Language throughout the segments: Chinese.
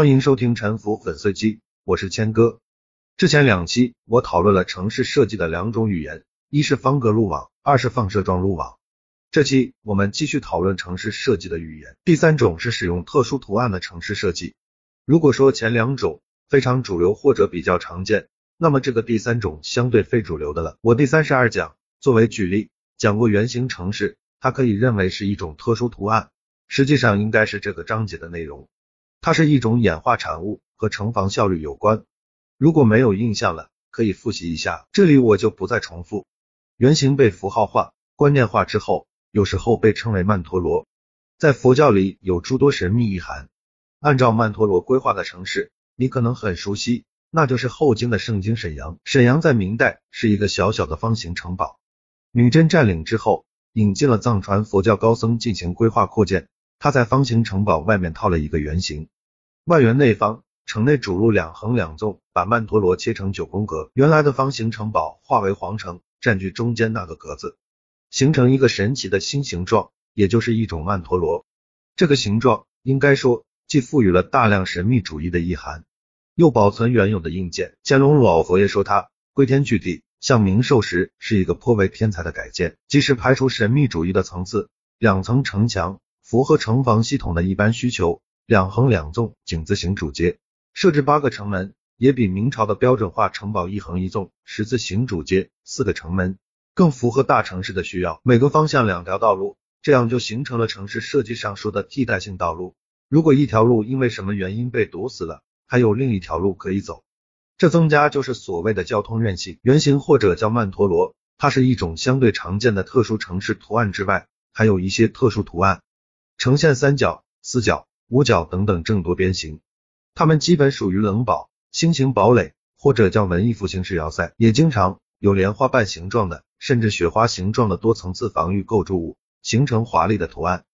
欢迎收听沉浮粉碎机，我是谦哥。之前两期我讨论了城市设计的两种语言，一是方格路网，二是放射状路网。这期我们继续讨论城市设计的语言，第三种是使用特殊图案的城市设计。如果说前两种非常主流或者比较常见，那么这个第三种相对非主流的了。我第三十二讲作为举例讲过圆形城市，它可以认为是一种特殊图案，实际上应该是这个章节的内容。它是一种演化产物，和城防效率有关。如果没有印象了，可以复习一下，这里我就不再重复。原型被符号化、观念化之后，有时候被称为曼陀罗，在佛教里有诸多神秘意涵。按照曼陀罗规划的城市，你可能很熟悉，那就是后金的圣经沈阳。沈阳在明代是一个小小的方形城堡，女真占领之后，引进了藏传佛教高僧进行规划扩建。他在方形城堡外面套了一个圆形，外圆内方，城内主路两横两纵，把曼陀罗切成九宫格。原来的方形城堡化为皇城，占据中间那个格子，形成一个神奇的新形状，也就是一种曼陀罗。这个形状应该说既赋予了大量神秘主义的意涵，又保存原有的硬件。乾隆老佛爷说他归天具地，向明寿时是一个颇为天才的改建，即使排除神秘主义的层次，两层城墙。符合城防系统的一般需求，两横两纵井字形主街，设置八个城门，也比明朝的标准化城堡一横一纵十字形主街四个城门更符合大城市的需要。每个方向两条道路，这样就形成了城市设计上说的替代性道路。如果一条路因为什么原因被堵死了，还有另一条路可以走，这增加就是所谓的交通韧性。圆形或者叫曼陀罗，它是一种相对常见的特殊城市图案之外，还有一些特殊图案。呈现三角、四角、五角等等正多边形，它们基本属于冷堡、星形堡垒或者叫文艺复兴式要塞，也经常有莲花瓣形状的，甚至雪花形状的多层次防御构筑物，形成华丽的图案。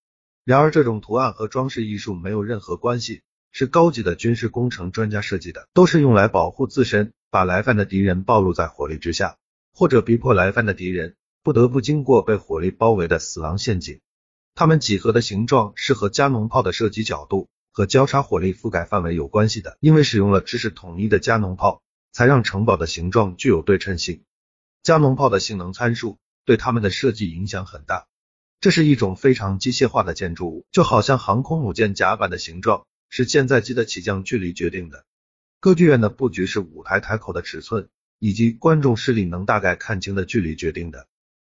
然而，这种图案和装饰艺术没有任何关系，是高级的军事工程专家设计的，都是用来保护自身，把来犯的敌人暴露在火力之下，或者逼迫来犯的敌人不得不经过被火力包围的死亡陷阱。它们几何的形状是和加农炮的射击角度和交叉火力覆盖范围有关系的，因为使用了知识统一的加农炮，才让城堡的形状具有对称性。加农炮的性能参数对它们的设计影响很大。这是一种非常机械化的建筑物，就好像航空母舰甲板的形状是舰载机的起降距离决定的。歌剧院的布局是舞台台口的尺寸以及观众视力能大概看清的距离决定的。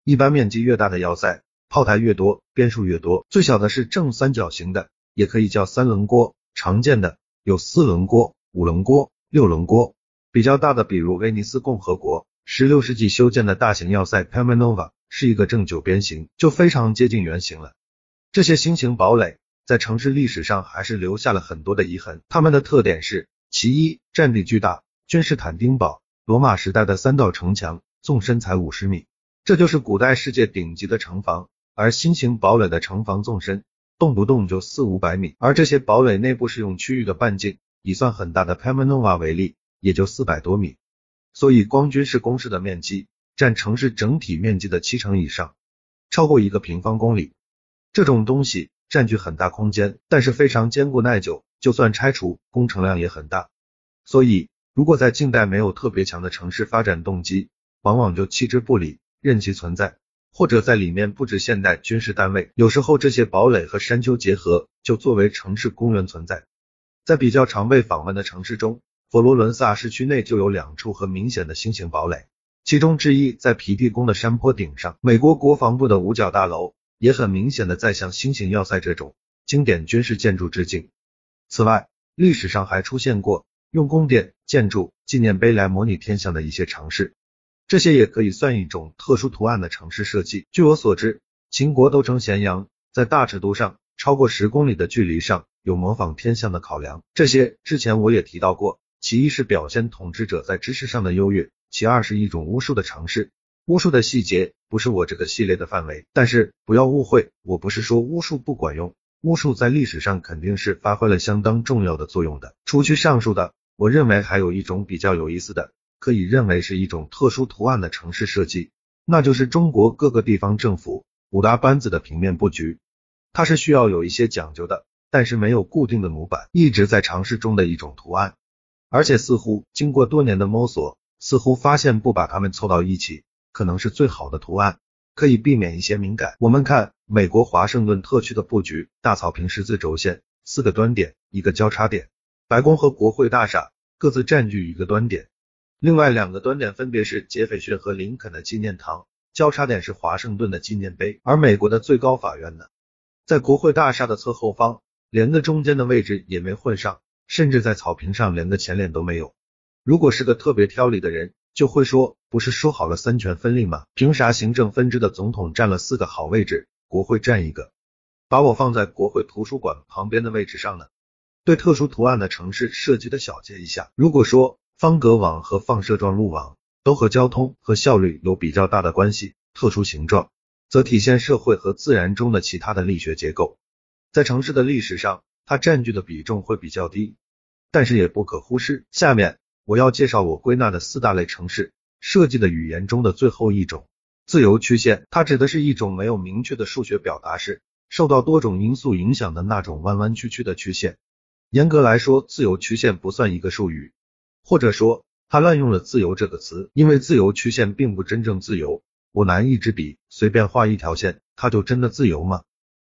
一般面积越大的要塞。炮台越多，边数越多。最小的是正三角形的，也可以叫三棱锅。常见的有四棱锅、五棱锅、六棱锅。比较大的，比如威尼斯共和国十六世纪修建的大型要塞 p a m a n o v a 是一个正九边形，就非常接近圆形了。这些新型堡垒在城市历史上还是留下了很多的遗痕。它们的特点是：其一，占地巨大，君士坦丁堡罗马时代的三道城墙，纵深才五十米，这就是古代世界顶级的城防。而新型堡垒的城防纵深动不动就四五百米，而这些堡垒内部适用区域的半径，以算很大的 p a m a n o v a 为例，也就四百多米，所以光军事工事的面积占城市整体面积的七成以上，超过一个平方公里。这种东西占据很大空间，但是非常坚固耐久，就算拆除，工程量也很大。所以，如果在近代没有特别强的城市发展动机，往往就弃之不理，任其存在。或者在里面布置现代军事单位，有时候这些堡垒和山丘结合，就作为城市公园存在。在比较常被访问的城市中，佛罗伦萨市区内就有两处很明显的新型堡垒，其中之一在皮蒂宫的山坡顶上，美国国防部的五角大楼也很明显的在向新型要塞这种经典军事建筑致敬。此外，历史上还出现过用宫殿、建筑、纪念碑来模拟天象的一些尝试。这些也可以算一种特殊图案的城市设计。据我所知，秦国都城咸阳在大尺度上超过十公里的距离上有模仿天象的考量。这些之前我也提到过，其一是表现统治者在知识上的优越，其二是一种巫术的尝试。巫术的细节不是我这个系列的范围，但是不要误会，我不是说巫术不管用，巫术在历史上肯定是发挥了相当重要的作用的。除去上述的，我认为还有一种比较有意思的。可以认为是一种特殊图案的城市设计，那就是中国各个地方政府五大班子的平面布局。它是需要有一些讲究的，但是没有固定的模板，一直在尝试中的一种图案。而且似乎经过多年的摸索，似乎发现不把它们凑到一起，可能是最好的图案，可以避免一些敏感。我们看美国华盛顿特区的布局，大草坪十字轴线，四个端点，一个交叉点，白宫和国会大厦各自占据一个端点，另外两个端点分别是杰斐逊和林肯的纪念堂，交叉点是华盛顿的纪念碑。而美国的最高法院呢，在国会大厦的侧后方。连个中间的位置也没混上，甚至在草坪上连个前脸都没有。如果是个特别挑理的人，就会说，不是说好了三权分立吗？凭啥行政分支的总统占了四个好位置，国会占一个，把我放在国会图书馆旁边的位置上呢？对特殊图案的城市设计的小结一下，如果说方格网和放射状路网都和交通和效率有比较大的关系，特殊形状则体现社会和自然中的其他的力学结构。在城市的历史上，它占据的比重会比较低，但是也不可忽视。下面我要介绍我归纳的四大类城市设计的语言中的最后一种——自由曲线。它指的是一种没有明确的数学表达式，受到多种因素影响的那种弯弯曲曲的曲线。严格来说，自由曲线不算一个术语，或者说他滥用了“自由”这个词，因为自由曲线并不真正自由。我拿一支笔随便画一条线，它就真的自由吗？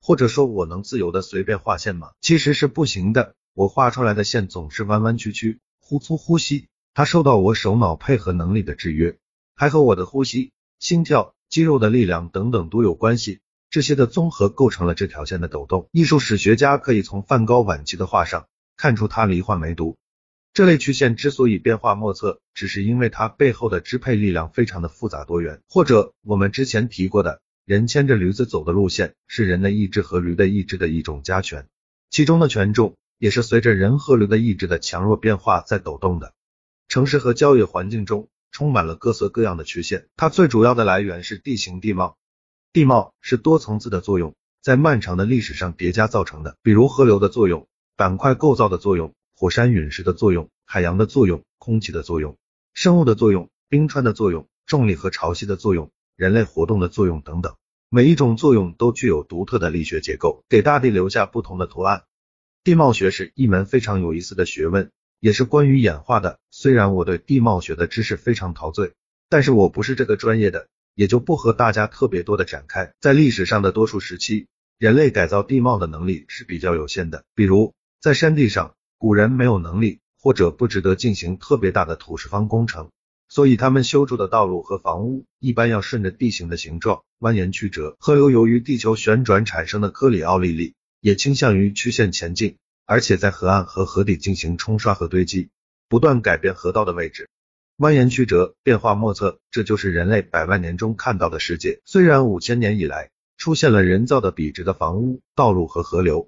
或者说我能自由的随便画线吗？其实是不行的。我画出来的线总是弯弯曲曲，忽粗忽细，它受到我手脑配合能力的制约，还和我的呼吸、心跳、肌肉的力量等等都有关系。这些的综合构成了这条线的抖动。艺术史学家可以从梵高晚期的画上看出他罹患梅毒。这类曲线之所以变化莫测，只是因为它背后的支配力量非常的复杂多元。或者我们之前提过的。人牵着驴子走的路线是人的意志和驴的意志的一种加权，其中的权重也是随着人和驴的意志的强弱变化在抖动的。城市和郊野环境中充满了各色各样的曲线，它最主要的来源是地形地貌。地貌是多层次的作用，在漫长的历史上叠加造成的，比如河流的作用、板块构造的作用、火山陨石的作用、海洋的作用、空气的作用、生物的作用、冰川的作用、重力和潮汐的作用。人类活动的作用等等，每一种作用都具有独特的力学结构，给大地留下不同的图案。地貌学是一门非常有意思的学问，也是关于演化的。虽然我对地貌学的知识非常陶醉，但是我不是这个专业的，也就不和大家特别多的展开。在历史上的多数时期，人类改造地貌的能力是比较有限的，比如在山地上，古人没有能力或者不值得进行特别大的土石方工程。所以他们修筑的道路和房屋一般要顺着地形的形状蜿蜒曲折。河流由于地球旋转产生的科里奥利力，也倾向于曲线前进，而且在河岸和河底进行冲刷和堆积，不断改变河道的位置，蜿蜒曲折，变化莫测。这就是人类百万年中看到的世界。虽然五千年以来出现了人造的笔直的房屋、道路和河流，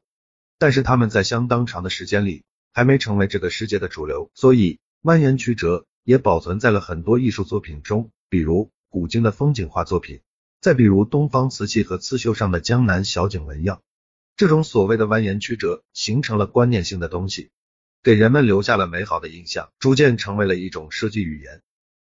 但是他们在相当长的时间里还没成为这个世界的主流。所以蜿蜒曲折。也保存在了很多艺术作品中，比如古今的风景画作品，再比如东方瓷器和刺绣上的江南小景纹样。这种所谓的蜿蜒曲折，形成了观念性的东西，给人们留下了美好的印象，逐渐成为了一种设计语言。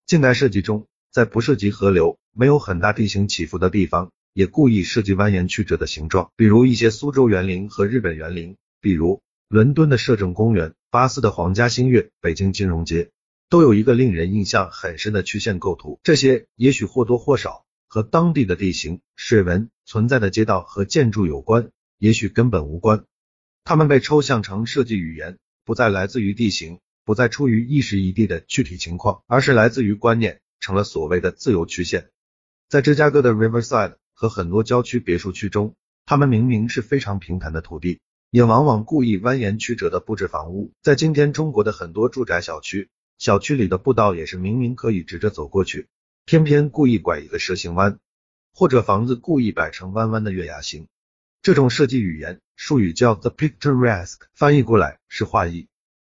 近代设计中，在不涉及河流、没有很大地形起伏的地方，也故意设计蜿蜒曲折的形状，比如一些苏州园林和日本园林，比如伦敦的摄政公园、巴斯的皇家新月、北京金融街。都有一个令人印象很深的曲线构图，这些也许或多或少和当地的地形、水文、存在的街道和建筑有关，也许根本无关。它们被抽象成设计语言，不再来自于地形，不再出于一时一地的具体情况，而是来自于观念，成了所谓的自由曲线。在芝加哥的 Riverside 和很多郊区别墅区中，它们明明是非常平坦的土地，也往往故意蜿蜒曲折的布置房屋。在今天中国的很多住宅小区。小区里的步道也是明明可以直着走过去，偏偏故意拐一个蛇形弯，或者房子故意摆成弯弯的月牙形。这种设计语言术语叫 the picturesque，翻译过来是画意，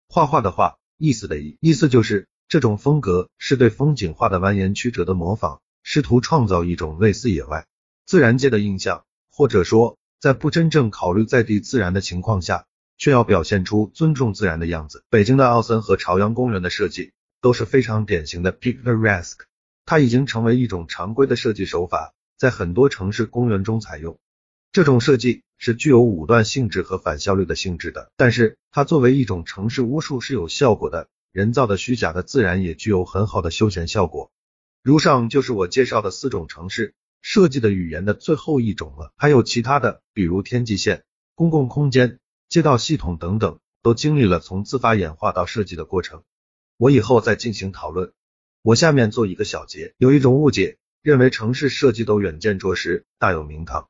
画画的画，意思的意，意思就是这种风格是对风景画的蜿蜒曲折的模仿，试图创造一种类似野外自然界的印象，或者说在不真正考虑在地自然的情况下。却要表现出尊重自然的样子。北京的奥森和朝阳公园的设计都是非常典型的 picturesque，它已经成为一种常规的设计手法，在很多城市公园中采用。这种设计是具有武断性质和反效率的性质的，但是它作为一种城市巫术是有效果的，人造的虚假的自然也具有很好的休闲效果。如上就是我介绍的四种城市设计的语言的最后一种了，还有其他的，比如天际线、公共空间、街道系统等等，都经历了从自发演化到设计的过程。我以后再进行讨论。我下面做一个小结，有一种误解，认为城市设计都远见卓识，大有名堂。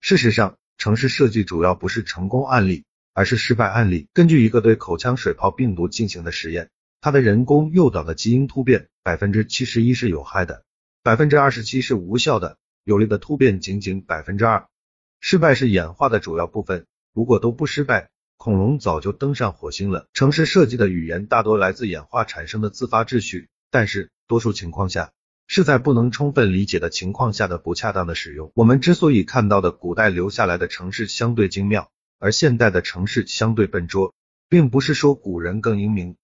事实上，城市设计主要不是成功案例，而是失败案例。根据一个对口腔水泡病毒进行的实验，它的人工诱导的基因突变百分之七十一是有害的，百分之二十七是无效的，有利的突变仅仅百分之二。失败是演化的主要部分，如果都不失败。恐龙早就登上火星了。城市设计的语言大多来自演化产生的自发秩序，但是多数情况下是在不能充分理解的情况下的不恰当的使用。我们之所以看到的古代留下来的城市相对精妙，而现代的城市相对笨拙，并不是说古人更英明，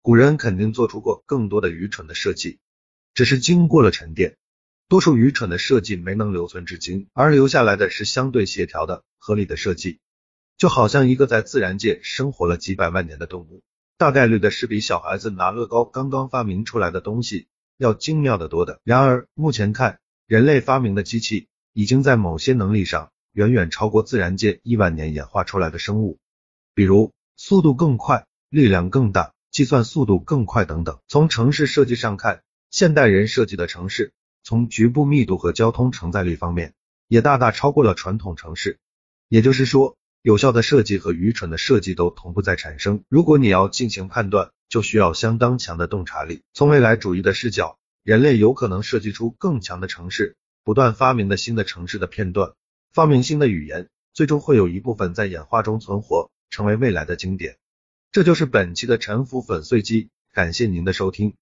古人肯定做出过更多的愚蠢的设计，只是经过了沉淀，多数愚蠢的设计没能留存至今，而留下来的是相对协调的合理的设计。就好像一个在自然界生活了几百万年的动物，大概率的是比小孩子拿乐高刚刚发明出来的东西要精妙的多的。然而目前看，人类发明的机器已经在某些能力上远远超过自然界亿万年演化出来的生物，比如速度更快、力量更大、计算速度更快等等。从城市设计上看，现代人设计的城市，从局部密度和交通承载力方面，也大大超过了传统城市。也就是说。有效的设计和愚蠢的设计都同步在产生。如果你要进行判断，就需要相当强的洞察力。从未来主义的视角，人类有可能设计出更强的城市，不断发明的新的城市的片段，发明新的语言，最终会有一部分在演化中存活，成为未来的经典。这就是本期的沉浮粉碎机，感谢您的收听。